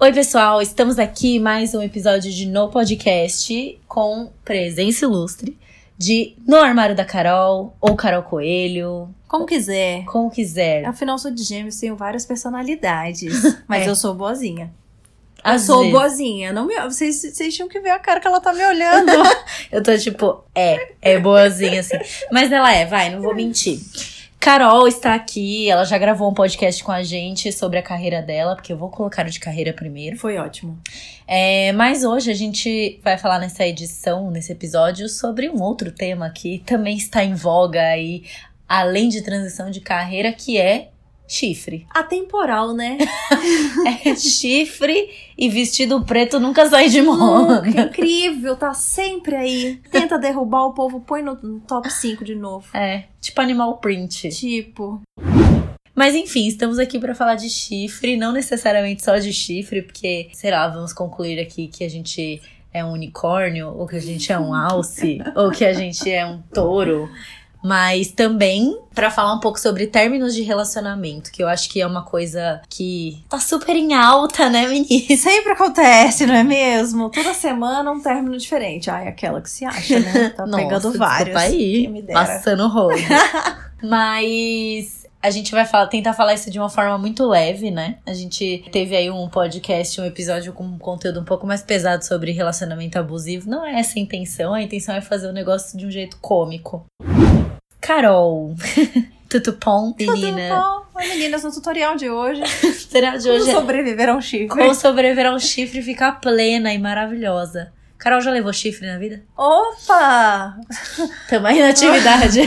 Oi, pessoal, estamos aqui mais um episódio de No Podcast com presença ilustre de No Armário da Carol ou Carol Coelho, Como quiser. como quiser. Afinal, sou de gêmeos, tenho várias personalidades. Mas É. eu sou boazinha. Às eu sou vezes. boazinha. Não me... vocês, vocês tinham que ver a cara que ela tá me olhando. Eu tô tipo, é, é boazinha assim. Mas ela é, vai, não vou mentir. Carol está aqui, ela já gravou um podcast com a gente sobre a carreira dela, porque eu vou colocar o de carreira primeiro. Foi ótimo. É, mas hoje a gente vai falar nessa edição, nesse episódio, sobre um outro tema que também está em voga aí, além de transição de carreira, que é chifre. Atemporal, né? É chifre e vestido preto nunca sai de moda. Incrível, tá sempre aí. Tenta derrubar o povo, põe no, no top 5 de novo. É, tipo animal print. Tipo, Mas enfim, estamos aqui para falar de chifre, não necessariamente só de chifre, porque, sei lá, vamos concluir aqui que a gente é um unicórnio, ou que a gente é um alce, ou que a gente é um touro. Mas também para falar um pouco sobre términos de relacionamento, que eu acho que é uma coisa que tá super em alta, né, menina? sempre acontece, não é mesmo? Toda semana um término diferente. Ai, aquela que se acha, né? Tá pegando Nossa, vários. desculpa aí, passando rolo. Mas a gente vai falar- tentar falar isso de uma forma muito leve, né? A gente teve aí um podcast, um episódio com um conteúdo um pouco mais pesado sobre relacionamento abusivo. Não é essa a intenção, a intenção é fazer o negócio de um jeito cômico. Carol, tutupom, menina. Tudo bom? Oi, meninas, no tutorial de hoje. Será de Como hoje é sobreviver a um chifre? como sobreviver a um chifre e ficar plena e maravilhosa. Carol já levou chifre na vida? Opa! Também na atividade.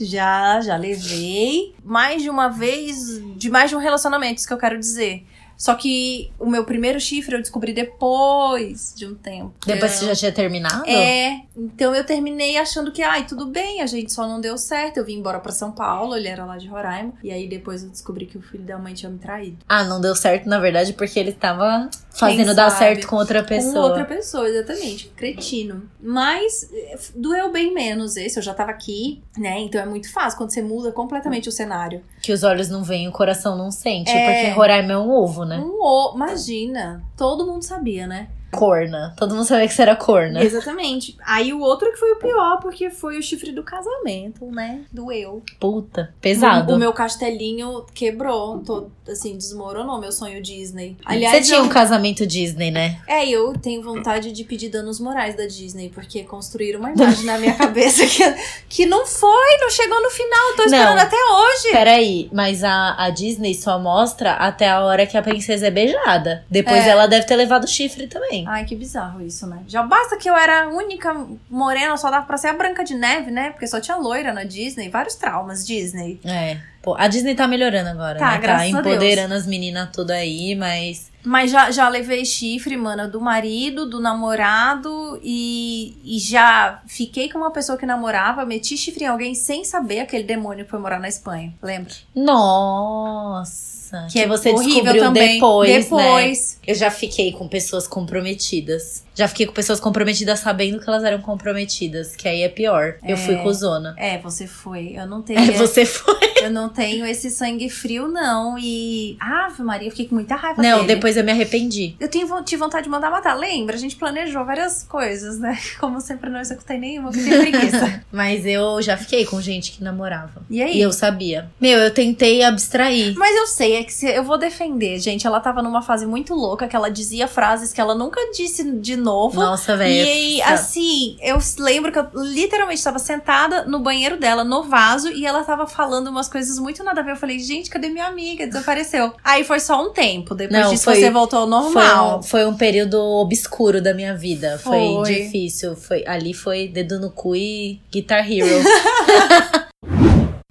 Já, já levei. Mais de uma vez, de mais de um relacionamento, isso que eu quero dizer. Só que o meu primeiro chifre eu descobri depois de um tempo. Depois você já tinha terminado? É, então eu terminei achando que, ai, tudo bem, a gente só não deu certo. Eu vim embora pra São Paulo, ele era lá de Roraima. E aí depois eu descobri que o filho da mãe tinha me traído. Ah, não deu certo, na verdade, porque ele tava fazendo dar certo com outra pessoa. Com outra pessoa, exatamente. Cretino. Mas eh, doeu bem menos esse, eu já tava aqui, né? Então é muito fácil quando você muda completamente o cenário. Que os olhos não veem, o coração não sente. É. Porque Roraima é um ovo, né? Um o... Imagina, todo mundo sabia, né? Corna. Todo mundo sabia que você era corna. Exatamente. Aí o outro que foi o pior, porque foi o chifre do casamento, né? Doeu. Puta. Pesado. O, o meu castelinho quebrou, todo, assim, desmoronou meu sonho Disney. você Aliás, tinha eu, um casamento Disney, né? é, eu tenho vontade de pedir danos morais da Disney, porque construíram uma imagem na minha cabeça que, que não foi, não chegou no final, tô esperando Não. até hoje. Peraí, mas a, a Disney só mostra até a hora que a princesa é beijada. Depois É. ela deve ter levado chifre também. Ai, que bizarro isso, né? Já basta que eu era a única morena, só dava pra ser a Branca de Neve, né? Porque só tinha loira na Disney. Vários traumas, Disney. É. Pô, a Disney tá melhorando agora, Tá, né? Tá empoderando as meninas tudo aí, mas. Mas já, já levei chifre, mana, do marido, do namorado e, e já fiquei com uma pessoa que namorava, meti chifre em alguém sem saber aquele demônio que foi morar na Espanha. Lembra? Nossa. Que, é você horrível descobriu também. depois, né? Depois. Eu já fiquei com pessoas comprometidas. Já fiquei com pessoas comprometidas sabendo que elas eram comprometidas, que aí é pior. Eu fui cuzona. É, você foi. Eu não tenho. É, você foi. Eu não tenho esse sangue frio, não. E. Ave Maria, eu fiquei com muita raiva Não, dele. depois eu me arrependi. Eu tenho, tive vontade de mandar matar. Lembra? A gente planejou várias coisas, né? Como sempre, não executei nenhuma, porque tenho preguiça. Mas eu já fiquei com gente que namorava. E aí? E eu sabia. Meu, eu tentei abstrair. Mas eu sei, é que se, eu vou defender, gente. Ela tava numa fase muito louca, que ela dizia frases que ela nunca disse de novo. Nossa, E velho. aí, assim, eu lembro que eu literalmente estava sentada no banheiro dela, no vaso, e ela tava falando umas coisas muito nada a ver. Eu falei, gente, cadê minha amiga? Desapareceu. Aí foi só um tempo. Depois Não, disso foi- você voltou ao Foi normal. um, foi um período obscuro da minha vida. Foi, Foi. difícil. Foi, ali foi dedo no cu e Guitar Hero.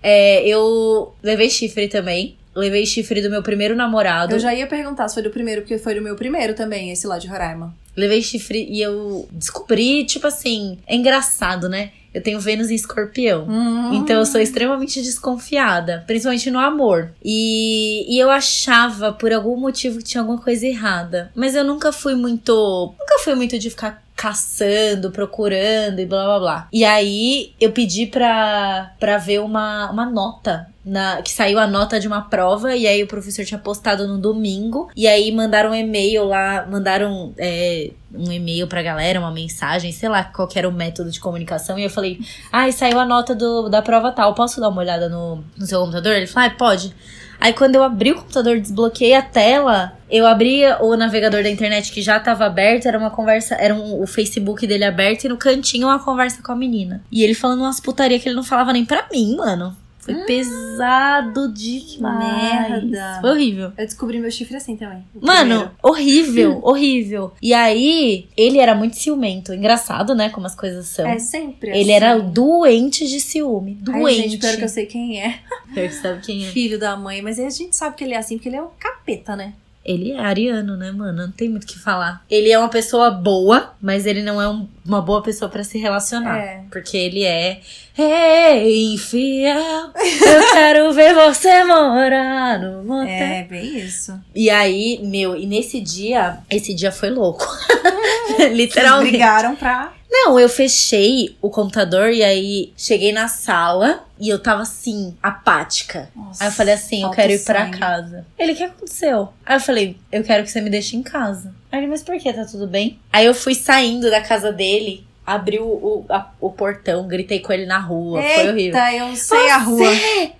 É, eu levei chifre também. Levei chifre do meu primeiro namorado. Eu já ia perguntar se foi do primeiro, porque foi do meu primeiro também, esse lá de Roraima. Levei chifre e eu descobri, tipo assim, é engraçado, né? Eu tenho Vênus em escorpião. Hum. Então eu sou extremamente desconfiada, principalmente no amor. E, e eu achava, por algum motivo, que tinha alguma coisa errada. Mas eu nunca fui muito. Nunca fui muito de ficar caçando, procurando e blá blá blá. E aí eu pedi pra, pra ver uma, uma nota. Na, que saiu a nota de uma prova, e aí o professor tinha postado no domingo, e aí mandaram um e-mail lá, mandaram é, um e-mail pra galera, uma mensagem, sei lá qual era o método de comunicação, e eu falei, ai, ah, saiu a nota do, da prova tal, posso dar uma olhada no, no seu computador? Ele falou, ah, pode. Aí quando eu abri o computador, desbloqueei a tela, eu abri o navegador da internet que já estava aberto, era uma conversa, era um, o Facebook dele aberto e no cantinho uma conversa com a menina. E ele falando umas putaria que ele não falava nem pra mim, mano. Foi hum, pesado demais. Merda. Foi horrível. Eu descobri meu chifre assim também. Mano, primeiro. horrível, horrível. E aí, ele era muito ciumento. Engraçado, né? Como as coisas são. É sempre Ele assim. era doente de ciúme. Doente. Ai, gente, pior que eu sei quem é. Pior que sabe quem é. Filho da mãe. Mas a gente sabe que ele é assim, porque ele é um capeta, né? Ele é ariano, né, mano? Não tem muito o que falar. Ele é uma pessoa boa, mas ele não é um, uma boa pessoa para se relacionar. É. Porque ele é. Ei, infiel, eu quero ver você morar no motel. É, bem isso. E aí, meu, e nesse dia, esse dia foi louco. Literalmente. Vocês brigaram pra. Não, eu fechei o computador e aí cheguei na sala e eu tava assim, apática. Nossa, aí eu falei assim, eu quero ir sangue. casa. Ele, o que aconteceu? Aí eu falei, eu quero que você me deixe em casa. Aí ele, mas por que? Tá tudo bem? Aí eu fui saindo da casa dele, abri o, o, a, o portão, gritei com ele na rua. Eita, foi horrível. eu sei a rua. Você!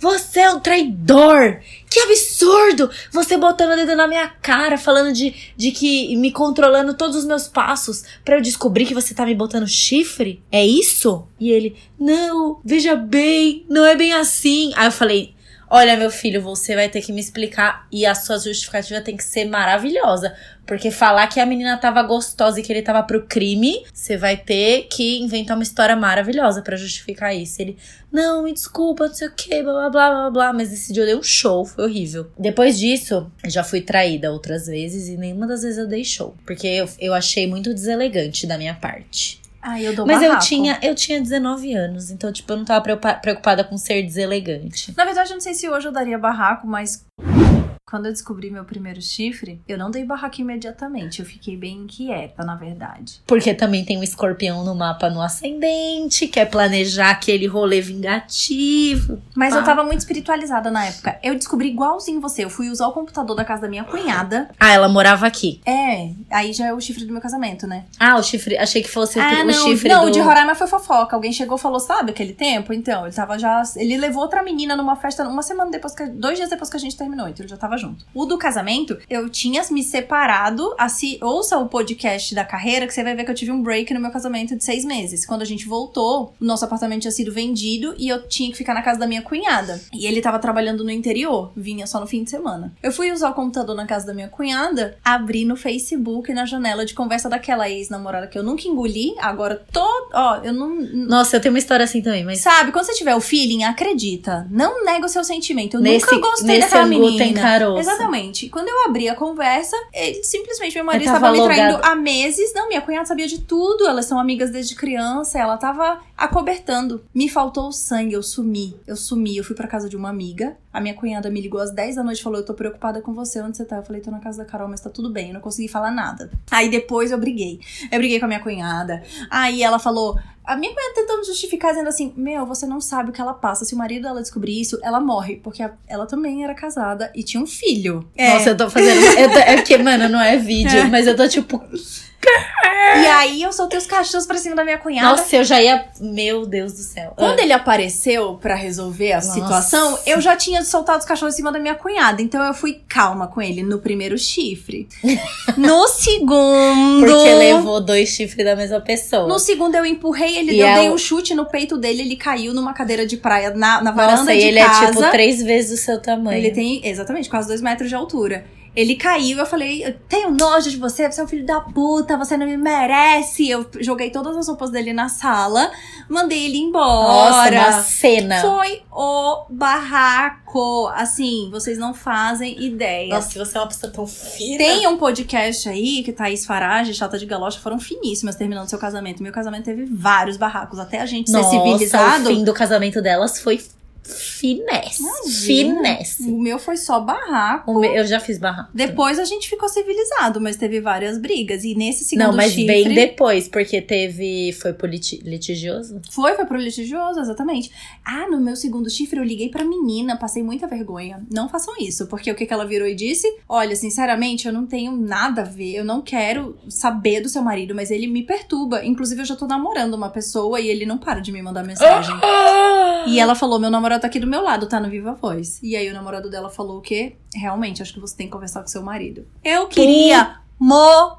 Você é um traidor! Que absurdo! Você botando o dedo na minha cara, falando de, de que. me controlando todos os meus passos para eu descobrir que você tá me botando chifre? É isso? E ele, não, veja bem, não é bem assim. Aí eu falei. Olha, meu filho, você vai ter que me explicar e a sua justificativa tem que ser maravilhosa. Porque falar que a menina tava gostosa e que ele tava pro crime, você vai ter que inventar uma história maravilhosa para justificar isso. Ele, não, me desculpa, não sei o que, blá blá blá blá blá. Mas esse dia eu dei um show, foi horrível. Depois disso, já fui traída outras vezes e nenhuma das vezes eu dei show. Porque eu, eu achei muito deselegante da minha parte. Ai, eu dou Mas eu tinha, eu tinha 19 anos, então, tipo, eu não tava preocupa- preocupada com ser deselegante. Na verdade, eu não sei se hoje eu daria barraco, mas. Quando eu descobri meu primeiro chifre, eu não dei barraco imediatamente. Eu fiquei bem inquieta, na verdade. Porque também tem um escorpião no mapa no ascendente, quer planejar aquele rolê vingativo. Mas Pá. eu tava muito espiritualizada na época. Eu descobri igualzinho você. Eu fui usar o computador da casa da minha cunhada. Ah, ela morava aqui. É, aí já é o chifre do meu casamento, né? Ah, o chifre. Achei que fosse o- ah, o não, chifre não, do. o de Roraima foi fofoca. Alguém chegou e falou, sabe aquele tempo? Então, ele tava já. Ele levou outra menina numa festa uma semana depois que. Dois dias depois que a gente terminou, então ele já tava junto. O do casamento, eu tinha me separado. Assim, ouça o podcast da carreira, que você vai ver que eu tive um break no meu casamento de seis meses. Quando a gente voltou, o nosso apartamento tinha sido vendido e eu tinha que ficar na casa da minha cunhada. E ele tava trabalhando no interior, vinha só no fim de semana. Eu fui usar o computador na casa da minha cunhada, abri no Facebook na janela de conversa daquela ex-namorada que eu nunca engoli, agora tô. Ó, eu não. Nossa, eu tenho uma história assim também, mas. Sabe, quando você tiver o feeling, acredita. Não nega o seu sentimento. Eu Nesse- nunca gostei nesse daquela menina. tem caroço. Exatamente. Quando eu abri a conversa, ele simplesmente, meu marido estava me traindo há meses. Não, minha cunhada sabia de tudo. Elas são amigas desde criança. Ela tava acobertando. Me faltou o sangue, eu sumi. Eu sumi, eu fui pra casa de uma amiga. A minha cunhada me ligou às 10 da noite e falou: Eu tô preocupada com você, onde você tá? Eu falei: Tô na casa da Carol, mas tá tudo bem. Eu não consegui falar nada. Aí depois eu briguei. Eu briguei com a minha cunhada. Aí ela falou. A minha cunhada tentando justificar, dizendo assim: Meu, você não sabe o que ela passa. Se o marido dela descobrir isso, ela morre. Porque ela também era casada e tinha um filho. Nossa, eu tô fazendo. eu tô- é porque, mano, não é vídeo, mas eu tô tipo. E aí eu soltei os cachorros pra cima da minha cunhada. Nossa, eu já ia. Meu Deus do céu. Quando Ah. ele apareceu pra resolver a Nossa. situação, eu já tinha soltado os cachorros em cima da minha cunhada. Então eu fui calma com ele no primeiro chifre. no segundo. Porque levou dois chifres da mesma pessoa. No segundo eu empurrei ele, E eu é dei um chute no peito dele, ele caiu numa cadeira de praia na, na varanda Nossa, e de ele casa. é tipo três vezes o seu tamanho. Ele tem, exatamente, quase dois metros de altura. Ele caiu, eu falei, eu tenho nojo de você, você é um filho da puta, você não me merece. Eu joguei todas as roupas dele na sala, mandei ele embora. Nossa, uma cena. Foi o barraco. Assim, vocês não fazem ideia. Nossa, se você é uma pessoa tão fina. Tem um podcast aí que Thaís Farage e Chata de Galocha foram finíssimas terminando seu casamento. Meu casamento teve vários barracos. Até a gente Nossa, ser civilizado. o fim do casamento delas foi finesse. Imagina. Finesse. O meu foi só barraco. Meu- eu já fiz barraco. Depois a gente ficou civilizado, mas teve várias brigas. E nesse segundo Não, mas chifre. bem depois, porque teve. Foi liti- litigioso? Foi, foi pro litigioso, exatamente. Ah, no meu segundo chifre eu liguei pra menina, passei muita vergonha. Não façam isso, porque o que, que ela virou e disse? Olha, sinceramente, eu não tenho nada a ver, eu não quero saber do seu marido, mas ele me perturba. Inclusive, eu já tô namorando uma pessoa e ele não para de me mandar mensagem. E ela falou: meu namorado tá aqui do meu lado, tá no Viva Voz. E aí o namorado dela falou o quê? Realmente, acho que você tem que conversar com seu marido. Eu queria morrer.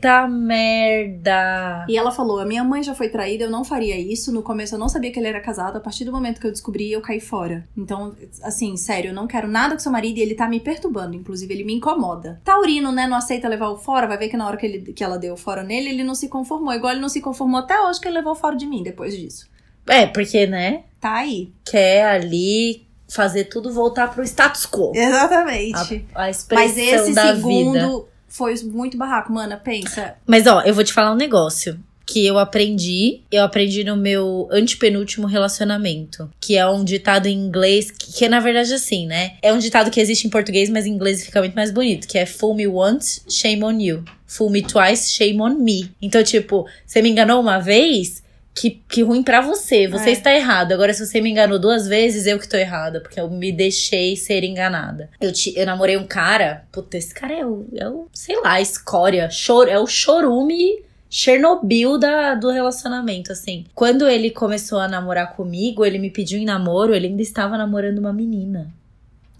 Tá merda. E ela falou: a minha mãe já foi traída, eu não faria isso. No começo eu não sabia que ele era casado. A partir do momento que eu descobri, eu caí fora. Então, assim, sério, eu não quero nada com seu marido e ele tá me perturbando. Inclusive, ele me incomoda. Taurino, né, não aceita levar o fora. Vai ver que na hora que, ele, que ela deu o fora nele, ele não se conformou. Igual ele não se conformou até hoje que ele levou o fora de mim depois disso. É, porque, né? Tá aí. Quer ali fazer tudo voltar pro status quo. Exatamente. A, a expressão Mas esse da segundo vida. foi muito barraco, mana. Pensa. Mas ó, eu vou te falar um negócio que eu aprendi, eu aprendi no meu antepenúltimo relacionamento, que é um ditado em inglês, que, que é na verdade assim, né? É um ditado que existe em português, mas em inglês fica muito mais bonito, que é fool me once, shame on you. Fool me twice, shame on me. Então, tipo, você me enganou uma vez, que, que ruim pra você, você É. está errado. Agora, se você me enganou duas vezes, eu que tô errada, porque eu me deixei ser enganada. Eu, te, eu namorei um cara, puta, esse cara é o, é o sei lá, escória, chor, é o chorume Chernobyl da, do relacionamento, assim. Quando ele começou a namorar comigo, ele me pediu em namoro, ele ainda estava namorando uma menina.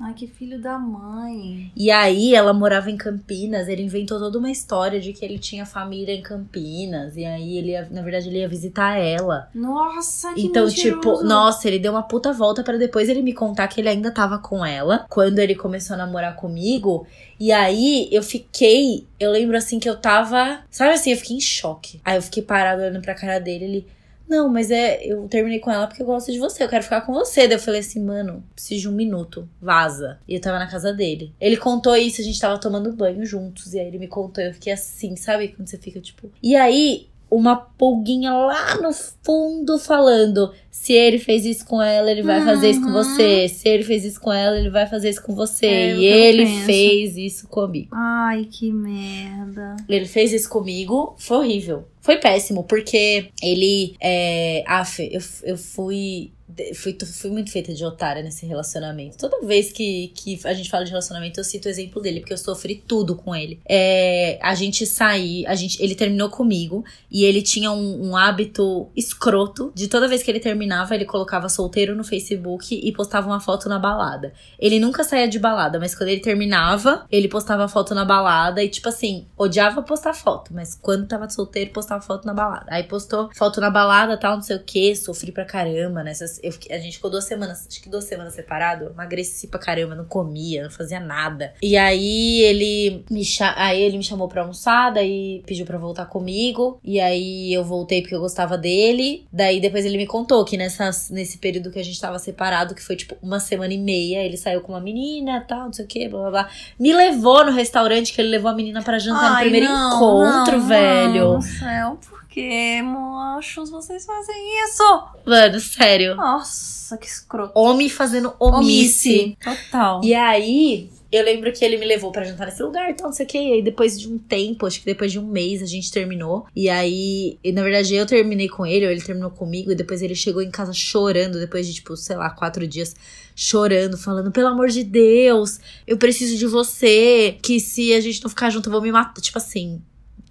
Ai, que filho da mãe. E aí ela morava em Campinas, ele inventou toda uma história de que ele tinha família em Campinas. E aí ele, ia, na verdade, ele ia visitar ela. Nossa, que Então, mentiroso. tipo, nossa, ele deu uma puta volta pra depois ele me contar que ele ainda tava com ela quando ele começou a namorar comigo. E aí eu fiquei, eu lembro assim que eu tava, sabe assim, eu fiquei em choque. Aí eu fiquei parado olhando pra cara dele, ele não, mas é, eu terminei com ela porque eu gosto de você, eu quero ficar com você. Daí eu falei assim, mano, preciso de um minuto, vaza. E eu tava na casa dele. Ele contou isso, a gente tava tomando banho juntos. E aí ele me contou, eu fiquei assim, sabe? Quando você fica tipo. E aí, uma pulguinha lá no fundo falando: se ele fez isso com ela, ele vai fazer isso com Uhum. você. Se ele fez isso com ela, ele vai fazer isso com você. É e ele fez isso comigo. Ai, que merda. Ele fez isso comigo, foi horrível. Foi péssimo, porque ele. É, af, eu, eu fui. Fui, fui muito feita de otária nesse relacionamento. Toda vez que, que a gente fala de relacionamento, eu cito o exemplo dele, porque eu sofri tudo com ele. É, a gente sair, a gente, ele terminou comigo e ele tinha um, um hábito escroto de toda vez que ele terminava, ele colocava solteiro no Facebook e postava uma foto na balada. Ele nunca saía de balada, mas quando ele terminava, ele postava foto na balada e, tipo assim, odiava postar foto, mas quando tava solteiro, postava foto na balada. Aí postou foto na balada, tal, não sei o que, sofri pra caramba nessas. Eu a gente ficou duas semanas, acho que duas semanas separado, emagreci pra caramba, não comia, não fazia nada. E aí ele me, aí ele me chamou pra almoçar, daí pediu pra voltar comigo, e aí eu voltei porque eu gostava dele. Daí depois ele me contou que nessas, nesse período que a gente tava separado, que foi tipo uma semana e meia, ele saiu com uma menina, tal, não sei o que, blá blá blá. Me levou no restaurante que ele levou a menina pra jantar no Ai, primeiro não, encontro, não, velho. Do céu, por que, mochos, vocês fazem isso? Mano, sério. Nossa, que escroto. Homem fazendo omisse. Total. E aí, eu lembro que ele me levou pra jantar nesse lugar, então não sei o que. E aí, depois de um tempo, acho que depois de um mês, a gente terminou. E aí, e, na verdade, eu terminei com ele, ou ele terminou comigo. E depois ele chegou em casa chorando, depois de, tipo, sei lá, quatro dias, chorando, falando: pelo amor de Deus, eu preciso de você. Que se a gente não ficar junto, eu vou me matar. Tipo assim.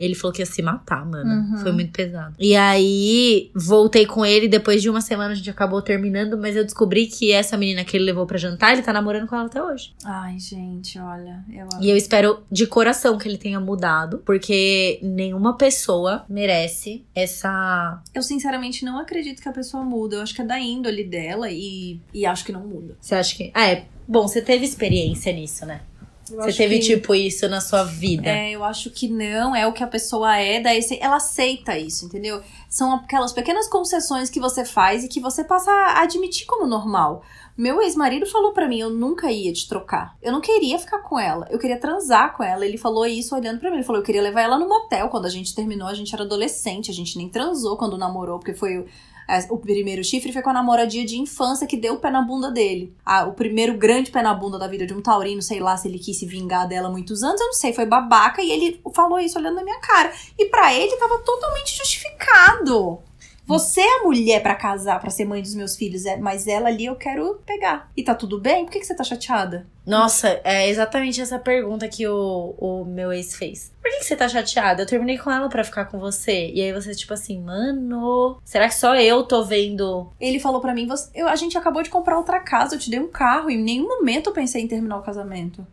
Ele falou que ia se matar, mano. Uhum. Foi muito pesado. E aí, voltei com ele. Depois de uma semana, a gente acabou terminando. Mas eu descobri que essa menina que ele levou pra jantar, ele tá namorando com ela até hoje. Ai, gente, olha. Eu... E eu espero de coração que ele tenha mudado. Porque nenhuma pessoa merece essa. eu sinceramente não acredito que a pessoa muda. Eu acho que é da índole dela e, e acho que não muda. Você acha que. Ah, é. Bom, você teve experiência nisso, né? Eu Você teve, que- tipo, isso na sua vida. É, eu acho que não, é o que a pessoa é, daí você- ela aceita isso, entendeu? São aquelas pequenas concessões que você faz e que você passa a admitir como normal. Meu ex-marido falou pra mim, eu nunca ia te trocar. Eu não queria ficar com ela, eu queria transar com ela. Ele falou isso olhando pra mim, ele falou, eu queria levar ela no motel. Quando a gente terminou, a gente era adolescente, a gente nem transou quando namorou, porque foi o- é, o primeiro chifre foi com a namoradia de infância que deu o pé na bunda dele. Ah, o primeiro grande pé na bunda da vida de um taurino, sei lá se ele quis se vingar dela há muitos anos, eu não sei, foi babaca e ele falou isso olhando na minha cara. E pra ele tava totalmente justificado. Você é a mulher pra casar, pra ser mãe dos meus filhos, é, mas ela ali eu quero pegar. E tá tudo bem? Por que, que você tá chateada? Nossa, é exatamente essa pergunta que o, o meu ex fez. Por que, que você tá chateada? Eu terminei com ela pra ficar com você. E aí você, tipo assim, mano, será que só eu tô vendo? Ele falou pra mim, você, eu, a gente acabou de comprar outra casa, eu te dei um carro, e em nenhum momento eu pensei em terminar o casamento.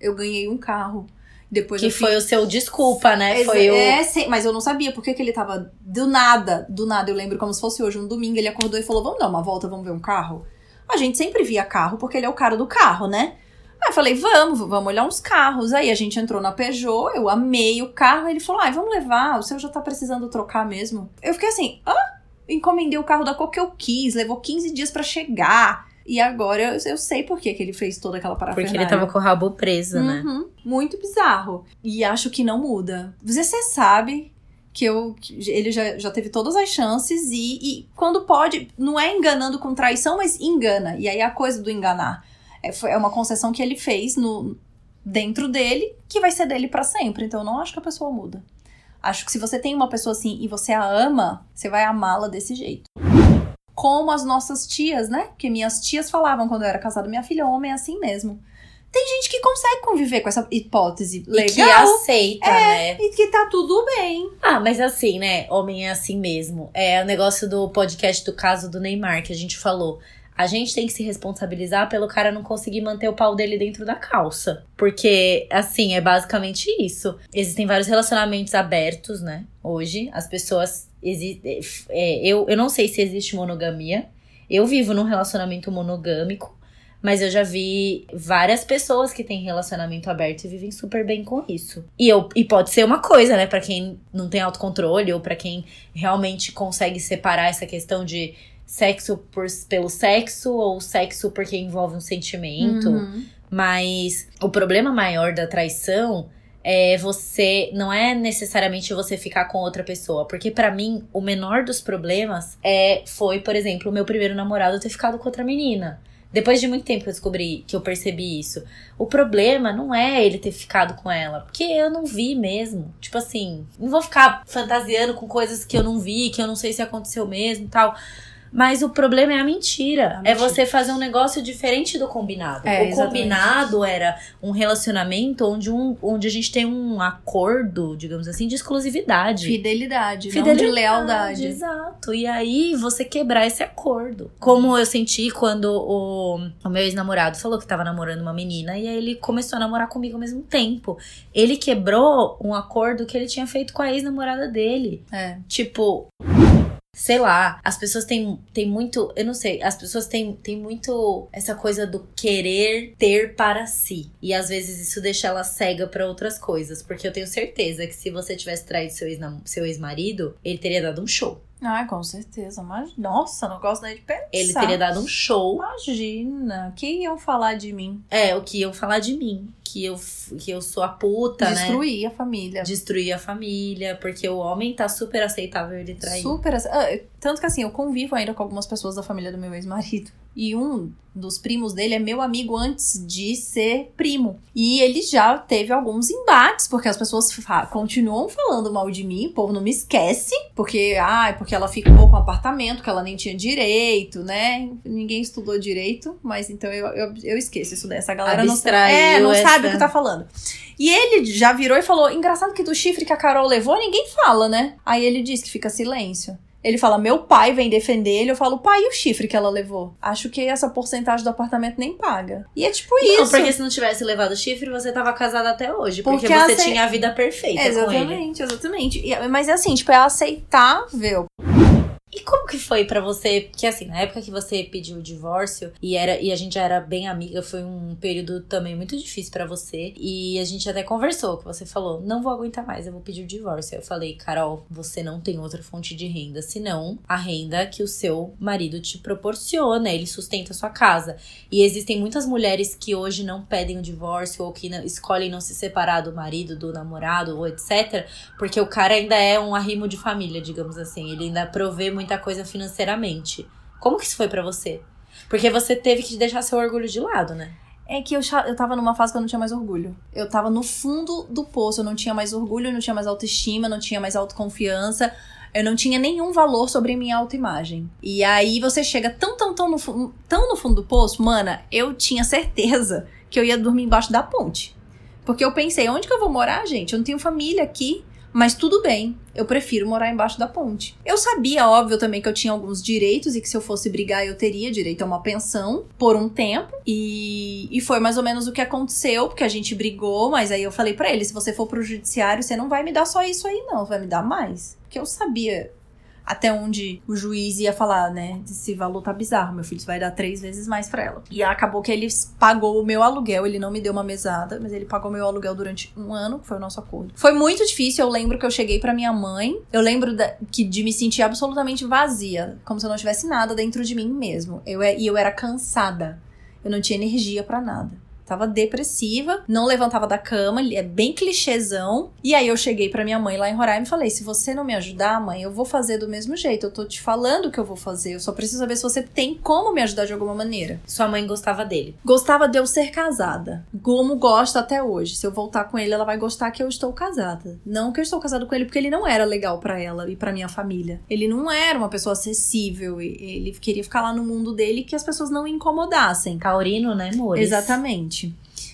Eu ganhei um carro. Depois Que foi o seu desculpa, né? Foi o. É, sim, mas eu não sabia por que, ele tava do nada, do nada. Eu lembro como se fosse hoje, um domingo, ele acordou e falou: Vamos dar uma volta, vamos ver um carro? A gente sempre via carro, porque ele é o cara do carro, né? Aí eu falei: Vamos, vamos olhar uns carros. Aí a gente entrou na Peugeot, eu amei o carro. Ele falou: Ai, vamos levar, o seu já tá precisando trocar mesmo. Eu fiquei assim: Hã? Encomendei o carro da cor que eu quis, levou 15 dias pra chegar. E agora eu, eu sei por que, que ele fez toda aquela Porque parafernália. ele tava com o rabo preso, né? Uhum, muito bizarro. E acho que não muda. Você, sabe que eu ele já, já teve todas as chances e, e quando pode, não é enganando com traição, mas engana. E aí a coisa do enganar é, foi, é uma concessão que ele fez no dentro dele que vai ser dele pra sempre. Então eu não acho que a pessoa muda. Acho que se você tem uma pessoa assim e você a ama, você vai amá-la desse jeito. Como as nossas tias, né? Porque minhas tias falavam quando eu era casada, minha filha homem é assim mesmo. Tem gente que consegue conviver com essa hipótese E legal que aceita, né? e que tá tudo bem. Ah, mas assim, né? Homem é assim mesmo. É o negócio do podcast do caso do Neymar que a gente falou. A gente tem que se responsabilizar pelo cara não conseguir manter o pau dele dentro da calça. Porque, assim, é basicamente isso. Existem vários relacionamentos abertos, né? Hoje, as pessoas. Exi é, eu, eu não sei se existe monogamia. Eu vivo num relacionamento monogâmico. Mas eu já vi várias pessoas que têm relacionamento aberto e vivem super bem com isso. E, eu, e pode ser uma coisa, né? Pra quem não tem autocontrole ou pra quem realmente consegue separar essa questão de sexo por, pelo sexo ou sexo porque envolve um sentimento. Uhum. Mas o problema maior da traição é você não é necessariamente você ficar com outra pessoa, porque pra mim o menor dos problemas é foi, por exemplo, o meu primeiro namorado ter ficado com outra menina. Depois de muito tempo que eu descobri que eu percebi isso. O problema não é ele ter ficado com ela, porque eu não vi mesmo. Tipo assim, não vou ficar fantasiando com coisas que eu não vi, que eu não sei se aconteceu mesmo tal. Mas o problema é a mentira. A É mentira. você fazer um negócio diferente do combinado. É, o exatamente. combinado era um relacionamento onde, um, onde a gente tem um acordo, digamos assim, de exclusividade. Fidelidade, Fidelidade, não de lealdade. Exato. E aí você quebrar esse acordo. Como eu senti quando o, o meu ex-namorado falou que tava namorando uma menina e aí ele começou a namorar comigo ao mesmo tempo. Ele quebrou um acordo que ele tinha feito com a ex-namorada dele. É. Tipo. Sei lá, as pessoas têm, têm muito. Eu não sei, as pessoas têm, têm muito essa coisa do querer ter para si. E às vezes isso deixa ela cega pra outras coisas. Porque eu tenho certeza que se você tivesse traído seu ex-marido, ele teria dado um show. Ai, com certeza. Mas, nossa, não gosto nem de pensar. Ele teria dado um show. Imagina, que iam falar de mim? É, o que iam falar de mim. Que eu, que eu sou a puta, né? Destruir a família. Destruir a família. Porque o homem tá super aceitável ele trair. Super. ace- ah, tanto que assim, eu convivo ainda com algumas pessoas da família do meu ex-marido. E um dos primos dele é meu amigo antes de ser primo. E ele já teve alguns embates, porque as pessoas fa- continuam falando mal de mim, o povo não me esquece, porque, ai, porque ela ficou com apartamento, que ela nem tinha direito, né? Ninguém estudou direito, mas então eu, eu, eu esqueço isso dessa galera não sabe, Abstraiu é, não sabe o que tá falando. E ele já virou e falou: engraçado que do chifre que a Carol levou, ninguém fala, né? Aí ele diz que fica silêncio. Ele fala, meu pai vem defender ele. Eu falo, pai, e o chifre que ela levou? Acho que essa porcentagem do apartamento nem paga. E é tipo Não, isso. porque se não tivesse levado chifre, você tava casada até hoje. Porque, Porque você ace- tinha a vida perfeita com ele. Exatamente, exatamente. E- mas é assim, tipo, é aceitável. E como que foi para você? Porque assim, na época que você pediu o divórcio e era e a gente já era bem amiga, foi um período também muito difícil para você. E a gente até conversou, que você falou: "Não vou aguentar mais, eu vou pedir o divórcio". Eu falei: "Carol, você não tem outra fonte de renda senão a renda que o seu marido te proporciona, ele sustenta a sua casa". E existem muitas mulheres que hoje não pedem o divórcio ou que não, escolhem não se separar do marido, do namorado ou etc, porque o cara ainda é um arrimo de família, digamos assim. Ele ainda provê muita coisa financeiramente. Como que isso foi para você? Porque você teve que deixar seu orgulho de lado, né? É que eu, eu tava numa fase que eu não tinha mais orgulho. Eu tava no fundo do poço, eu não tinha mais orgulho, não tinha mais autoestima, não tinha mais autoconfiança. Eu não tinha nenhum valor sobre minha autoimagem. E aí você chega tão, tão, tão no, tão no fundo do poço, mana, eu tinha certeza que eu ia dormir embaixo da ponte. Porque eu pensei, onde que eu vou morar, gente? Eu não tenho família aqui. Mas tudo bem, eu prefiro morar embaixo da ponte. Eu sabia, óbvio, também que eu tinha alguns direitos e que se eu fosse brigar eu teria direito a uma pensão por um tempo. E, e foi mais ou menos o que aconteceu, porque a gente brigou, mas aí eu falei para ele: se você for pro judiciário, você não vai me dar só isso aí, não, vai me dar mais. Porque eu sabia até onde o juiz ia falar, né? Esse valor tá bizarro, meu filho vai dar três vezes mais para ela. E acabou que ele pagou o meu aluguel, ele não me deu uma mesada, mas ele pagou meu aluguel durante um ano, que foi o nosso acordo. Foi muito difícil, eu lembro que eu cheguei para minha mãe, eu lembro da, que de me sentir absolutamente vazia, como se eu não tivesse nada dentro de mim mesmo. Eu, é, e eu era cansada, eu não tinha energia para nada. Tava depressiva, não levantava da cama, é bem clichêzão. E aí eu cheguei para minha mãe lá em Roraima e falei: se você não me ajudar, mãe, eu vou fazer do mesmo jeito. Eu tô te falando o que eu vou fazer. Eu só preciso saber se você tem como me ajudar de alguma maneira. Sua mãe gostava dele? Gostava de eu ser casada. Como gosta até hoje. Se eu voltar com ele, ela vai gostar que eu estou casada. Não que eu estou casada com ele porque ele não era legal para ela e para minha família. Ele não era uma pessoa acessível. Ele queria ficar lá no mundo dele que as pessoas não incomodassem. Taurino, né, amor? Exatamente.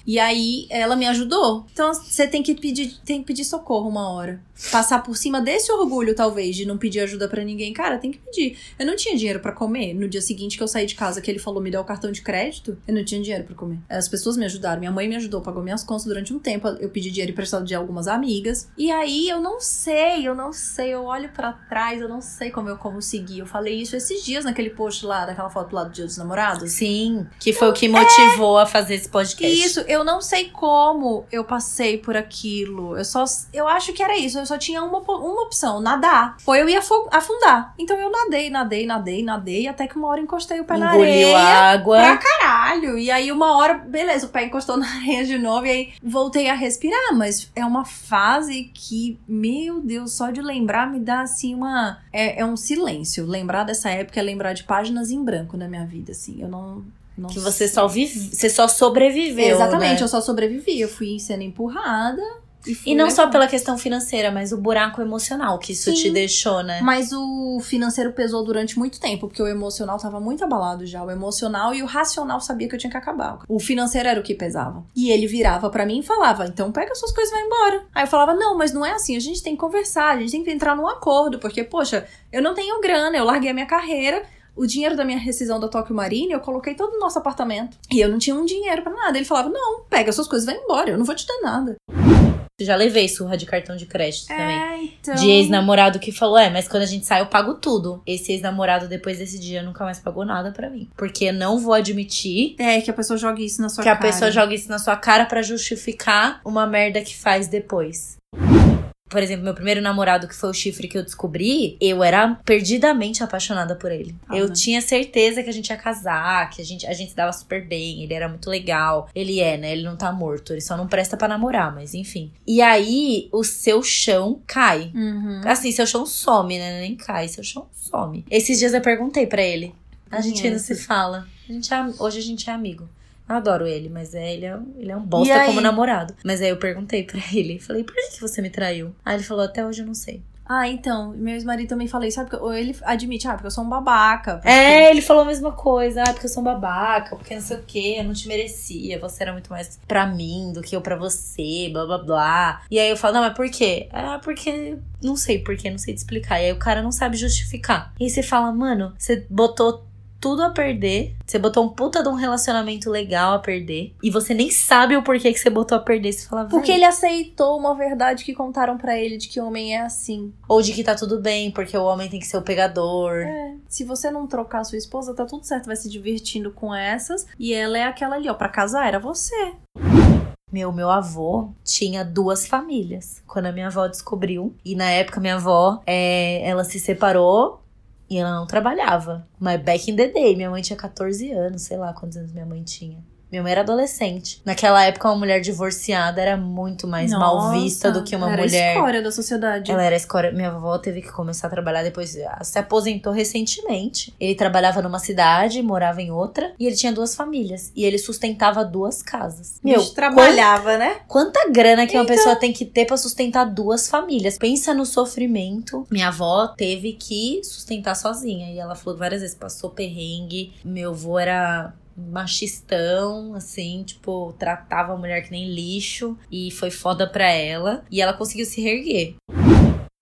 E aí ela me ajudou. Então você tem que pedir, tem que pedir socorro uma hora passar por cima desse orgulho, talvez, de não pedir ajuda para ninguém. Cara, tem que pedir. Eu não tinha dinheiro para comer. No dia seguinte que eu saí de casa, que ele falou me dá o cartão de crédito, eu não tinha dinheiro para comer. As pessoas me ajudaram. Minha mãe me ajudou, pagou minhas contas durante um tempo. Eu pedi dinheiro emprestado de algumas amigas. E aí eu não sei, eu não sei. Eu olho para trás, eu não sei como eu consegui. Eu falei isso esses dias naquele post lá, daquela foto lá do Dia dos Namorados. Sim, que foi o que motivou é... a fazer esse podcast. Isso, eu não sei como eu passei por aquilo. Eu só. Eu acho que era isso eu só tinha uma, uma opção, nadar. Ou eu ia afundar. Então eu nadei, nadei, nadei, nadei, até que uma hora encostei o pé Engoliu na areia. água. Pra caralho. E aí uma hora, beleza, o pé encostou na areia de novo e aí voltei a respirar. Mas é uma fase que, meu Deus, só de lembrar me dá assim uma. É, é um silêncio. Lembrar dessa época é lembrar de páginas em branco na minha vida, assim. Eu não. Não que você só vive, você só sobreviveu. Exatamente, né? eu só sobrevivi. Eu fui sendo empurrada e, e não só pela questão financeira, mas o buraco emocional que isso Sim, te deixou, né? Mas o financeiro pesou durante muito tempo, porque o emocional tava muito abalado já. O emocional e o racional sabia que eu tinha que acabar. O financeiro era o que pesava. E ele virava para mim e falava: então pega suas coisas e vai embora. Aí eu falava: não, mas não é assim. A gente tem que conversar, a gente tem que entrar num acordo, porque, poxa, eu não tenho grana, eu larguei a minha carreira o dinheiro da minha rescisão da Tokyo Marine, eu coloquei todo no nosso apartamento. E eu não tinha um dinheiro para nada. Ele falava: não, pega suas coisas e vai embora, eu não vou te dar nada. Já levei surra de cartão de crédito é, também. Então... De ex-namorado que falou: É, mas quando a gente sai, eu pago tudo. Esse ex-namorado, depois desse dia, nunca mais pagou nada para mim. Porque não vou admitir. É, que a pessoa jogue isso na sua que cara. Que a pessoa jogue isso na sua cara para justificar uma merda que faz depois por exemplo, meu primeiro namorado, que foi o chifre que eu descobri, eu era perdidamente apaixonada por ele. Ah, eu né? tinha certeza que a gente ia casar, que a gente, a gente se dava super bem, ele era muito legal. Ele é, né? Ele não tá morto, ele só não presta para namorar, mas enfim. E aí, o seu chão cai. Uhum. Assim, seu chão some, né? Nem cai, seu chão some. Esses dias eu perguntei para ele. A gente ainda se fala. A gente é, hoje a gente é amigo. Adoro ele, mas é, ele, é, ele é um bosta como namorado. Mas aí eu perguntei pra ele, falei, por que você me traiu? Aí ele falou, até hoje eu não sei. Ah, então, meu ex-marido também falei, sabe? Ou ele admite, ah, porque eu sou um babaca. Porque... É, ele falou a mesma coisa, ah, porque eu sou um babaca, porque não sei o quê, eu não te merecia, você era muito mais pra mim do que eu pra você, blá blá blá. E aí eu falo, não, mas por quê? Ah, porque não sei por quê, não sei te explicar. E aí o cara não sabe justificar. E aí você fala, mano, você botou tudo a perder. Você botou um puta de um relacionamento legal a perder. E você nem sabe o porquê que você botou a perder. Você fala, Porque ele aceitou uma verdade que contaram pra ele de que homem é assim. Ou de que tá tudo bem, porque o homem tem que ser o pegador. É. Se você não trocar a sua esposa, tá tudo certo. Vai se divertindo com essas. E ela é aquela ali, ó. Pra casar era você. Meu, meu avô tinha duas famílias. Quando a minha avó descobriu. E na época, minha avó, é, ela se separou e ela não trabalhava. Mas back in the day, minha mãe tinha 14 anos, sei lá quantos anos minha mãe tinha. Minha mãe era adolescente. Naquela época, uma mulher divorciada era muito mais mal vista do que uma era mulher. a escória da sociedade. Ela era escória. Minha avó teve que começar a trabalhar depois. ela Se aposentou recentemente. Ele trabalhava numa cidade, morava em outra. E ele tinha duas famílias. E ele sustentava duas casas. Meu, trabalhava, né? Quanta grana que uma pessoa tem que ter pra sustentar duas famílias? Pensa no sofrimento. Minha avó teve que sustentar sozinha. E ela falou várias vezes, passou perrengue. Meu avô era machistão, assim, tipo, tratava a mulher que nem lixo. E foi foda pra ela. E ela conseguiu se reerguer.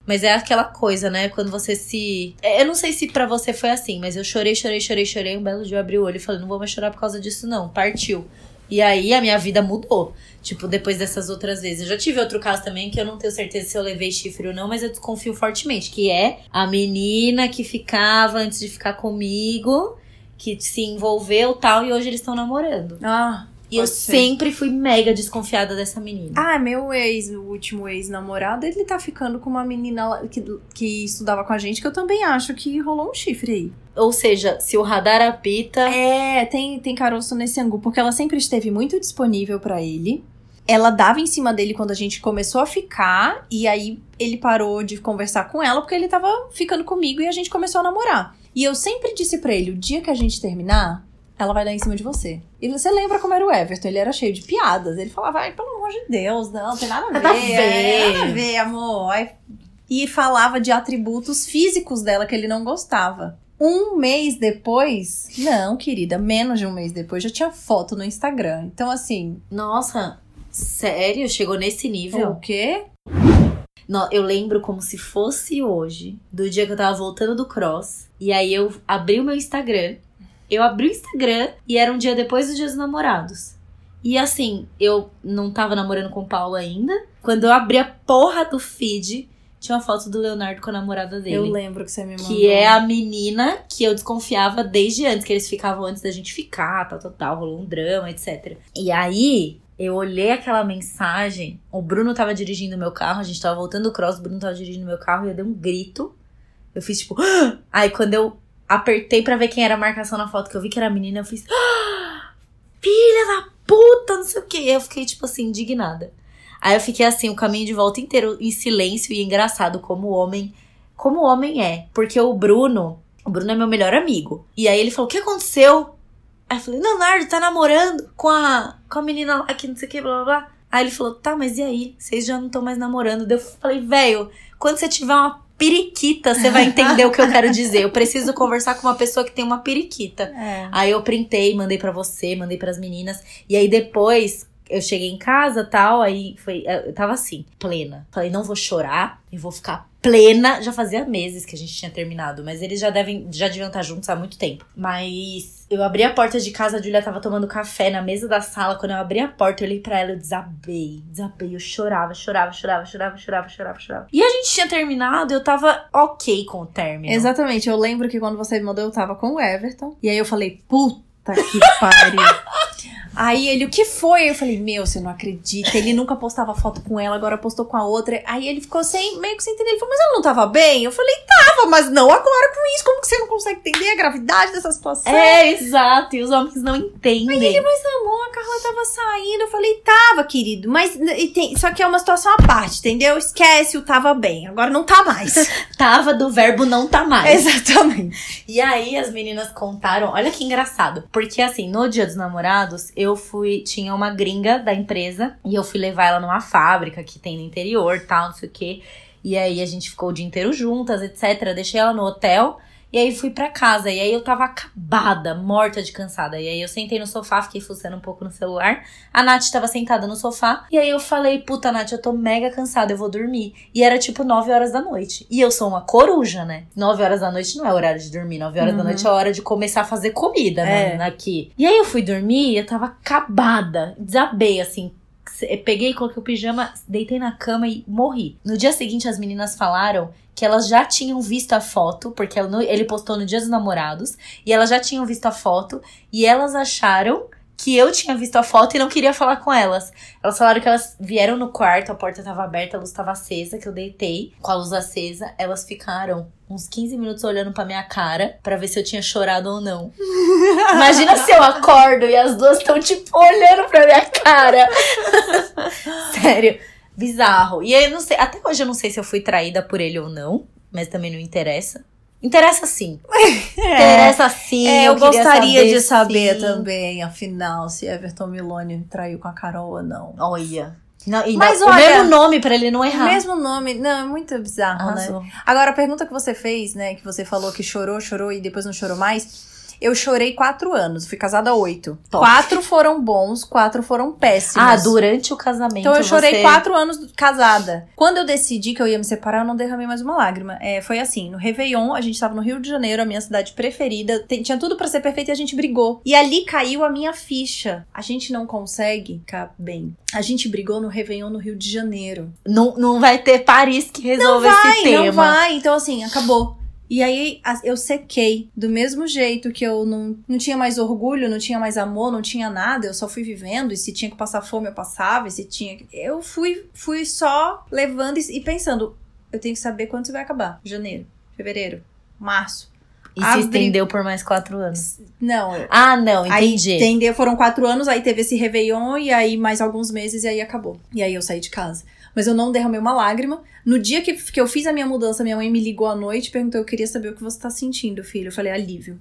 Mas é aquela coisa, né? Quando você se. Eu não sei se pra você foi assim, mas eu chorei, chorei, chorei, chorei. Um belo dia eu abri o olho e falei: não vou mais chorar por causa disso, não. Partiu. E aí a minha vida mudou. Tipo, depois dessas outras vezes. Eu já tive outro caso também que eu não tenho certeza se eu levei chifre ou não, mas eu desconfio fortemente. Que é a menina que ficava antes de ficar comigo, que se envolveu tal, e hoje eles estão namorando. Ah. E eu ser. sempre fui mega desconfiada dessa menina. Ah, meu ex, o último ex-namorado, ele tá ficando com uma menina que, que estudava com a gente, que eu também acho que rolou um chifre aí. Ou seja, se o radar apita. É, tem, tem caroço nesse angu, porque ela sempre esteve muito disponível pra ele. Ela dava em cima dele quando a gente começou a ficar, e aí ele parou de conversar com ela porque ele tava ficando comigo e a gente começou a namorar. E eu sempre disse pra ele: o dia que a gente terminar, ela vai dar em cima de você. E você lembra como era o Everton? Ele era cheio de piadas. Ele falava, ai, pelo amor de Deus, não, tem nada a ver. Nada a ver. é, Nada a ver, amor. E falava de atributos físicos dela que ele não gostava. Um mês depois, não, querida, menos de um mês depois, já tinha foto no Instagram. Então, assim, Nossa, sério? Chegou nesse nível? o quê? Eu lembro como se fosse hoje, do dia que eu tava voltando do cross. E aí eu abri o meu Instagram. Eu abri o Instagram e era um dia depois do Dia dos Namorados. E assim, eu não tava namorando com o Paulo ainda. Quando eu abri a porra do feed, tinha uma foto do Leonardo com a namorada dele. Eu lembro que você me mandou. Que é a menina que eu desconfiava desde antes, que eles ficavam antes da gente ficar, tal, tal, tal, rolou um drama, etc. E aí, eu olhei aquela mensagem, o Bruno tava dirigindo o meu carro, a gente tava voltando do cross, o Bruno tava dirigindo o meu carro e eu dei um grito. Eu fiz tipo. "Ah!" Aí quando eu apertei pra ver quem era a marcação na foto, que eu vi que era a menina, eu fiz. "Ah! Filha da puta, não sei o que. Eu fiquei, tipo assim, indignada. Aí eu fiquei assim, o caminho de volta inteiro em silêncio e engraçado como o homem como o homem é. Porque o Bruno, o Bruno é meu melhor amigo. E aí ele falou: O que aconteceu? Aí eu falei: Leonardo tá namorando com a, com a menina lá que não sei o que, blá blá blá. Aí ele falou: Tá, mas e aí? Vocês já não estão mais namorando. Eu falei: Velho, quando você tiver uma periquita, você vai entender o que eu quero dizer. Eu preciso conversar com uma pessoa que tem uma periquita. É. Aí eu printei, mandei pra você, mandei pras meninas. E aí depois eu cheguei em casa tal, aí foi. Eu tava assim, plena. Falei, não vou chorar, eu vou ficar plena. Já fazia meses que a gente tinha terminado, mas eles já devem, já deviam estar juntos há muito tempo. Mas eu abri a porta de casa, a Julia tava tomando café na mesa da sala. Quando eu abri a porta, eu olhei pra ela, eu desabei, desabei. Eu chorava, chorava, chorava, chorava, chorava, chorava, chorava. E a gente tinha terminado, eu tava ok com o término. Exatamente, eu lembro que quando você me mandou, eu tava com o Everton. E aí eu falei, puta que pariu. Aí ele, o que foi? Eu falei, meu, você não acredita. Ele nunca postava foto com ela, agora postou com a outra. Aí ele ficou sem, meio que sem entender. Ele falou, mas ela não tava bem? Eu falei, tava, mas não agora com isso. Como que você não consegue entender a gravidade dessa situação? É, exato. E os homens não entendem. Mas amor, a Carla tava saindo. Eu falei, tava, querido. Mas e tem, só que é uma situação à parte, entendeu? Esquece o tava bem. Agora não tá mais. Tava do verbo não tá mais. Exatamente. E aí as meninas contaram, olha que engraçado, porque assim, no Dia dos Namorados, eu fui, tinha uma gringa da empresa e eu fui levar ela numa fábrica que tem no interior, tal, não sei o quê. E aí a gente ficou o dia inteiro juntas, etc. Deixei ela no hotel E aí fui pra casa. E aí eu tava acabada, morta de cansada. E aí eu sentei no sofá, fiquei fuçando um pouco no celular. A Nath tava sentada no sofá. E aí eu falei, puta, Nath, eu tô mega cansada, eu vou dormir. E era tipo 9 horas da noite. E eu sou uma coruja, né? 9 horas da noite não é horário de dormir. 9 horas uhum. da noite é hora de começar a fazer comida, né? É. Aqui. E aí eu fui dormir e eu tava acabada. Desabei, assim, peguei, coloquei o pijama, deitei na cama e morri. No dia seguinte, as meninas falaram que elas já tinham visto a foto, porque ele postou no Dia dos Namorados, e elas já tinham visto a foto, e elas acharam que eu tinha visto a foto e não queria falar com elas. Elas falaram que elas vieram no quarto, a porta estava aberta, a luz estava acesa, que eu deitei com a luz acesa. Elas ficaram uns 15 minutos olhando pra minha cara para ver se eu tinha chorado ou não. Imagina se eu acordo e as duas estão tipo olhando pra minha cara. Sério, bizarro. E aí eu não sei, até hoje eu não sei se eu fui traída por ele ou não, mas também não interessa. Interessa sim. É. Interessa sim. É, eu, eu gostaria saber, de saber sim. também, afinal, se Everton Milone traiu com a Carol ou não. Olha. Não, Mas não, olha, o mesmo nome para ele não errar. O mesmo nome, não, é muito bizarro, né? Agora, a pergunta que você fez, né, que você falou que chorou, chorou e depois não chorou mais. Eu chorei quatro anos, fui casada oito. Top. Quatro foram bons, quatro foram péssimos. Ah, durante o casamento. Então eu chorei você... quatro anos casada. Quando eu decidi que eu ia me separar, eu não derramei mais uma lágrima. É, foi assim, no Réveillon, a gente tava no Rio de Janeiro, a minha cidade preferida. Tinha tudo para ser perfeito e a gente brigou. E ali caiu a minha ficha. A gente não consegue ficar bem. A gente brigou no Réveillon no Rio de Janeiro. Não, não vai ter Paris que resolva esse tema. Não vai, então assim, acabou. E aí eu sequei. Do mesmo jeito que eu não, não tinha mais orgulho, não tinha mais amor, não tinha nada, eu só fui vivendo. E se tinha que passar fome, eu passava. E se tinha. Eu fui, fui só levando e, e pensando: eu tenho que saber quando isso vai acabar. Janeiro, fevereiro, março. E se estendeu por mais quatro anos. Não. Ah, não, entendi. Aí estendeu, foram quatro anos, aí teve esse Réveillon, e aí mais alguns meses, e aí acabou. E aí eu saí de casa mas eu não derramei uma lágrima. No dia que, que eu fiz a minha mudança, minha mãe me ligou à noite e perguntou: Eu queria saber o que você tá sentindo, filho. Eu falei: Alívio.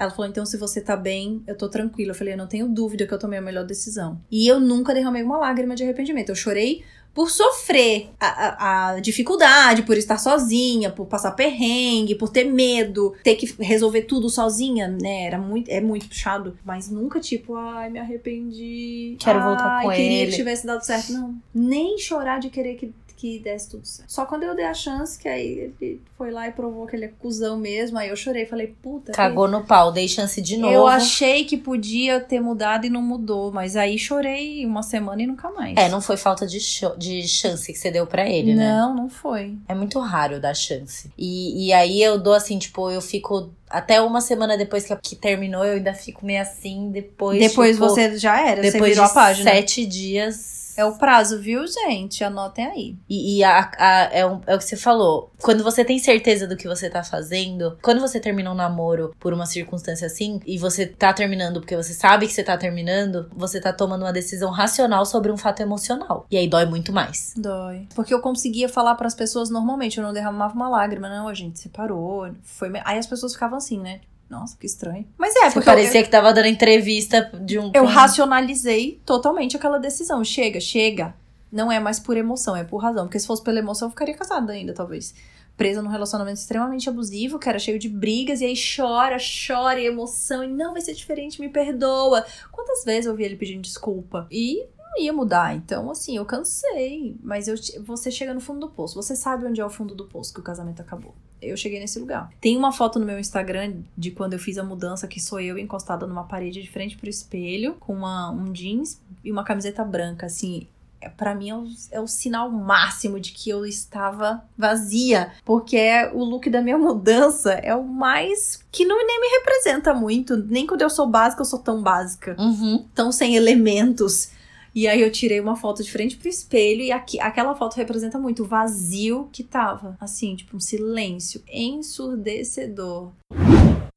Ela falou: então, se você tá bem, eu tô tranquila. Eu falei: eu não tenho dúvida que eu tomei a melhor decisão. E eu nunca derramei uma lágrima de arrependimento. Eu chorei por sofrer a, a, a, dificuldade, por estar sozinha, por passar perrengue, por ter medo, ter que resolver tudo sozinha, né? Era muito, é muito puxado. Mas nunca, tipo, ai, me arrependi. Quero ai, voltar com queria ele. que tivesse dado certo. Não. Nem chorar de querer que que desse tudo certo. Só quando eu dei a chance, que aí ele foi lá e provou que ele é cuzão mesmo, aí eu chorei, falei, puta. Cagou no pau, dei chance de novo. Eu achei que podia ter mudado e não mudou, mas aí chorei uma semana e nunca mais. É, não foi falta de, de chance que você deu para ele, não, né? Não, não foi. É muito raro dar chance. E, e aí eu dou assim, tipo, eu fico até uma semana depois que, que terminou, eu ainda fico meio assim. Depois. Depois tipo, você já era, depois você virou a página. Sete dias é o prazo, viu, gente? Anotem aí. E, e a, a, é, um, é o que você falou. Quando você tem certeza do que você tá fazendo, quando você termina um namoro por uma circunstância assim, e você tá terminando porque você sabe que você tá terminando, você tá tomando uma decisão racional sobre um fato emocional. E aí dói muito mais. Dói. Porque eu conseguia falar para as pessoas normalmente, eu não derramava uma lágrima, não, a gente separou. Foi... Aí as pessoas ficavam assim, né? Nossa, que estranho. Mas é, porque. parecia eu, que tava dando entrevista de um. Eu racionalizei totalmente aquela decisão. Chega, chega. Não é mais por emoção, é por razão. Porque se fosse pela emoção, eu ficaria casada ainda, talvez. Presa num relacionamento extremamente abusivo, que era cheio de brigas, e aí chora, chora, e emoção, e não vai ser diferente, me perdoa. Quantas vezes eu vi ele pedindo desculpa? E não ia mudar. Então, assim, eu cansei. Mas eu, você chega no fundo do poço. Você sabe onde é o fundo do poço que o casamento acabou. Eu cheguei nesse lugar. Tem uma foto no meu Instagram de quando eu fiz a mudança, que sou eu encostada numa parede de frente pro espelho, com uma, um jeans e uma camiseta branca, assim é, para mim é o, é o, sinal máximo de que eu estava vazia, porque é o look da minha mudança é o mais que não nem me representa muito, nem quando eu sou básica eu sou tão básica, uhum. tão sem elementos. E aí eu tirei uma foto de frente pro espelho e aqui, aquela foto representa muito o vazio que tava. Assim, tipo, um silêncio ensurdecedor.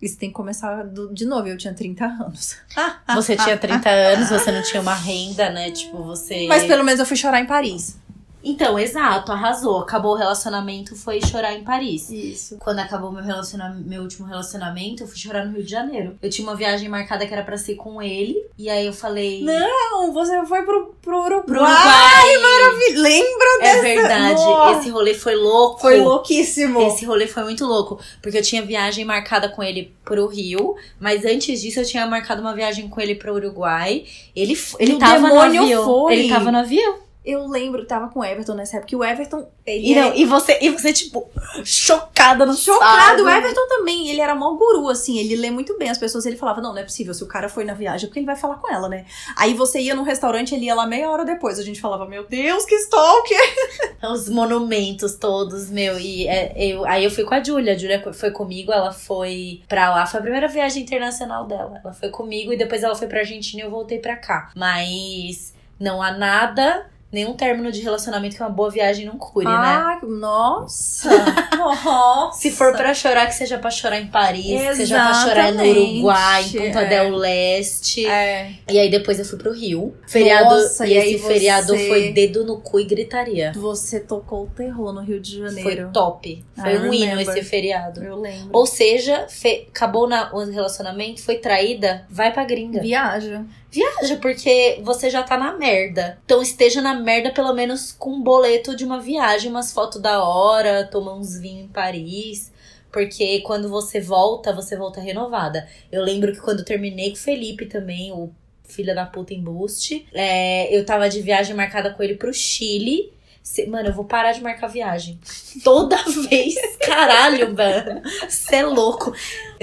Isso tem que começar do, de novo. Eu tinha 30 anos. Você tinha 30 anos, você não tinha uma renda, né? Tipo, você. Mas pelo menos eu fui chorar em Paris. Então, exato, arrasou. Acabou o relacionamento, foi chorar em Paris. Isso. Quando acabou meu, relaciona... meu último relacionamento, eu fui chorar no Rio de Janeiro. Eu tinha uma viagem marcada que era pra ser com ele. E aí eu falei. Não, você foi pro, pro Uruguai. Pro Uruguai. Maravilha. Lembra É dessa? verdade. Nossa. Esse rolê foi louco. Foi louquíssimo. Esse rolê foi muito louco, porque eu tinha viagem marcada com ele pro Rio, mas antes disso eu tinha marcado uma viagem com ele pro Uruguai. Ele, ele tava no avião. foi. Ele tava no avião. Eu lembro, tava com o Everton nessa época, que o Everton. Ele E, não, é- e você, e você, tipo, chocada no Chocado, o sábado. Everton também, ele era mó guru, assim, ele lê muito bem as pessoas, ele falava, não, não é possível, se o cara foi na viagem, é porque ele vai falar com ela, né? Aí você ia num restaurante, ele ia lá meia hora depois, a gente falava, meu Deus, que stalker! Os monumentos todos, meu. E é, eu, aí eu fui com a Júlia. A Júlia foi comigo, ela foi pra lá. Foi a primeira viagem internacional dela. Ela foi comigo e depois ela foi pra Argentina e eu voltei pra cá. Mas não há nada, nenhum término de relacionamento que uma boa viagem não cure, né? Ah, nossa! nossa! Se for pra chorar, que seja pra chorar em Paris, que seja pra chorar no Exatamente, Uruguai, em Punta é. del Leste. É, E aí depois eu fui pro Rio. Feriado, Nossa, e e esse feriado você- foi dedo no cu e gritaria. você tocou o terror no Rio de Foi Janeiro. top. Foi I um hino esse feriado. Eu lembro. Ou seja, fe- acabou na- o relacionamento, foi traída, vai pra gringa. Viaja. Viaja, porque você já tá na merda. Então esteja na merda pelo menos com um boleto de uma viagem, umas fotos da hora, tomar uns vinhos em Paris. Porque quando você volta, você volta renovada. Eu lembro que quando eu terminei com o Felipe também, o filho da puta embuste, é, eu tava de viagem marcada com ele pro Chile. Mano, eu vou parar de marcar viagem. Toda vez. Caralho, mano. Você é louco.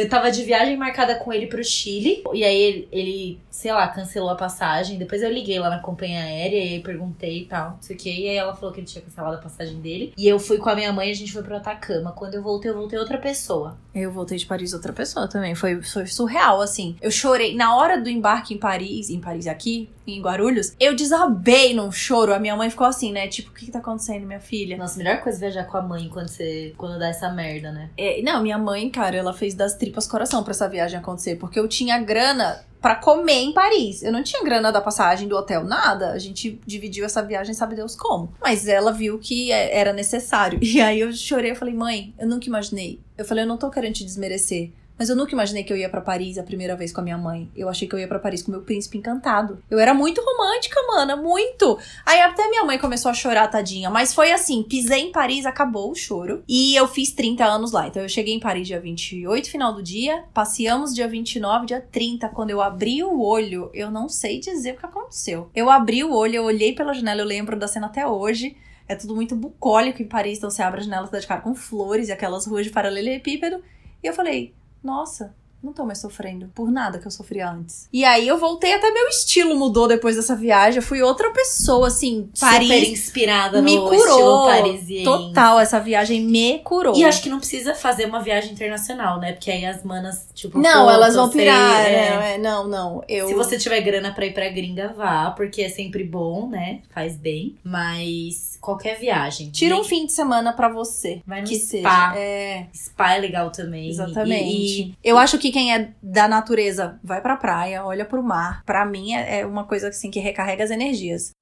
Eu tava de viagem marcada com ele pro Chile. E aí ele, ele, sei lá, cancelou a passagem. Depois eu liguei lá na companhia aérea e aí perguntei e tal, não sei o que. E aí ela falou que ele tinha cancelado a passagem dele. E eu fui com a minha mãe e a gente foi pro Atacama. Quando eu voltei, eu voltei outra pessoa. Eu voltei de Paris outra pessoa também. Foi, foi surreal, assim. Eu chorei. Na hora do embarque em Paris, em Paris aqui, em Guarulhos, eu desabei num choro. A minha mãe ficou assim, né? Tipo, o que, que tá acontecendo, minha filha? Nossa, a melhor coisa é viajar com a mãe quando você. quando dá essa merda, né? É, não, minha mãe, cara, ela fez das tripas coração pra essa viagem acontecer. Porque eu tinha grana pra comer em Paris. Eu não tinha grana da passagem do hotel, nada. A gente dividiu essa viagem, sabe Deus como. Mas ela viu que é- era necessário. E aí eu chorei, eu falei, mãe, eu nunca imaginei. Eu falei, eu não tô querendo te desmerecer. Mas eu nunca imaginei que eu ia pra Paris a primeira vez com a minha mãe. Eu achei que eu ia pra Paris com meu príncipe encantado. Eu era muito romântica, mana, muito. Aí até minha mãe começou a chorar, tadinha. Mas foi assim: pisei em Paris, acabou o choro. E eu fiz 30 anos lá. Então eu cheguei em Paris dia 28, final do dia. Passeamos dia 29, dia 30. Quando eu abri o olho, eu não sei dizer o que aconteceu. Eu abri o olho, eu olhei pela janela, eu lembro da cena até hoje. É tudo muito bucólico em Paris, então você abre a janela, você dá de cara com flores e aquelas ruas de paralelepípedo. E eu falei, nossa, não tô mais sofrendo por nada que eu sofria antes. E aí eu voltei, até meu estilo mudou depois dessa viagem. Eu fui outra pessoa, assim, Super Paris inspirada me no curou. estilo parisiense. Total, essa viagem me curou. E acho que não precisa fazer uma viagem internacional, né? Porque aí as manas, tipo, Não, pô, elas vão pirar, é. né? É, Não, não. Eu... Se você tiver grana pra ir pra gringa, vá, porque é sempre bom, né? Faz bem. Mas qualquer viagem. Tira um fim de semana pra você. Vai no que spa. seja. É, Spa é legal também. exatamente. E, e- Eu acho que quem é da natureza vai pra praia, olha pro mar. Pra mim é, é uma coisa assim que recarrega as energias.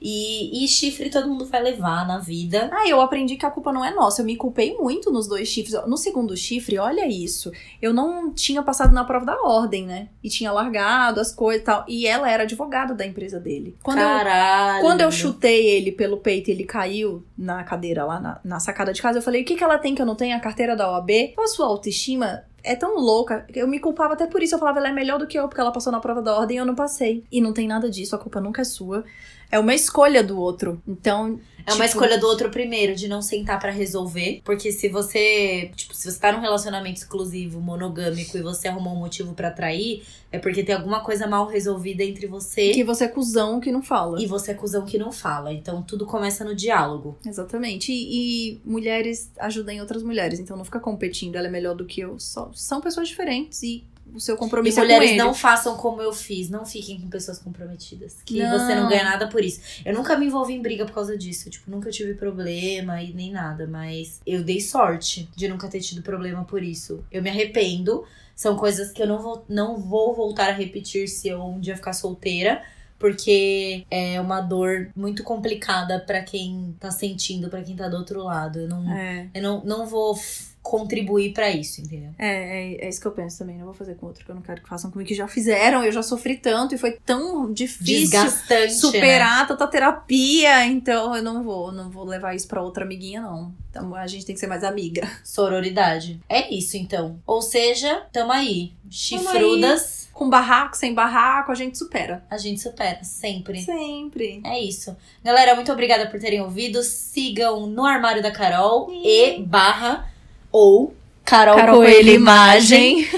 E, e chifre todo mundo vai levar na vida. Ah, eu aprendi que a culpa não é nossa. Eu me culpei muito nos dois chifres. No segundo chifre, olha isso. Eu não tinha passado na prova da ordem, né? E tinha largado as coisas e tal. E ela era advogada da empresa dele. Quando eu Caralho. Quando eu chutei ele pelo peito e ele caiu na cadeira lá na, na sacada de casa, eu falei: o que, que ela tem que eu não tenho? A carteira da OAB? A sua autoestima é tão louca. Eu me culpava até por isso. Eu falava: ela é melhor do que eu, porque ela passou na prova da ordem e eu não passei. E não tem nada disso, a culpa nunca é sua. É uma escolha do outro. Então. É uma tipo, escolha do outro primeiro, de não sentar pra resolver. Porque se você, tipo, se você tá num relacionamento exclusivo, monogâmico, e você arrumou um motivo pra trair, é porque tem alguma coisa mal resolvida entre você Que você é cuzão que não fala. e você é cuzão que não fala. Então tudo começa no diálogo. Exatamente. E, e mulheres ajudem outras mulheres. Então não fica competindo, ela é melhor do que eu. Só, são pessoas diferentes e o seu E compromisso é com mulheres ele. não façam como eu fiz, não fiquem com pessoas comprometidas. Que Não. você não ganha nada por isso. Eu nunca me envolvi em briga por causa disso. Tipo, nunca tive problema e nem nada. Mas eu dei sorte de nunca ter tido problema por isso. Eu me arrependo. São coisas que eu não vou, não vou voltar a repetir se eu um dia ficar solteira. porque é uma dor muito complicada pra quem tá sentindo, pra quem tá do outro lado. Eu não, É. eu não, não vou contribuir pra isso, entendeu? É, é, é isso que eu penso também. Não vou fazer com outro que eu não quero que façam comigo, que já fizeram. Eu já sofri tanto e foi tão difícil né? superar tanta terapia. Então eu não vou, não vou levar isso pra outra amiguinha, não. Então a gente tem que ser mais amiga. Sororidade. É isso, então. Ou seja, tamo aí. Chifrudas, Com barraco, sem barraco, a gente supera. a gente supera sempre. Sempre. É isso. Galera, muito obrigada por terem ouvido. Sigam no Armário da Carol e barra ou Carol, Coelho Imagem.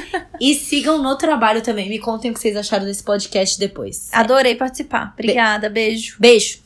E sigam no trabalho também. Me contem o que vocês acharam desse podcast depois. Adorei participar. Obrigada, beijo. Beijo!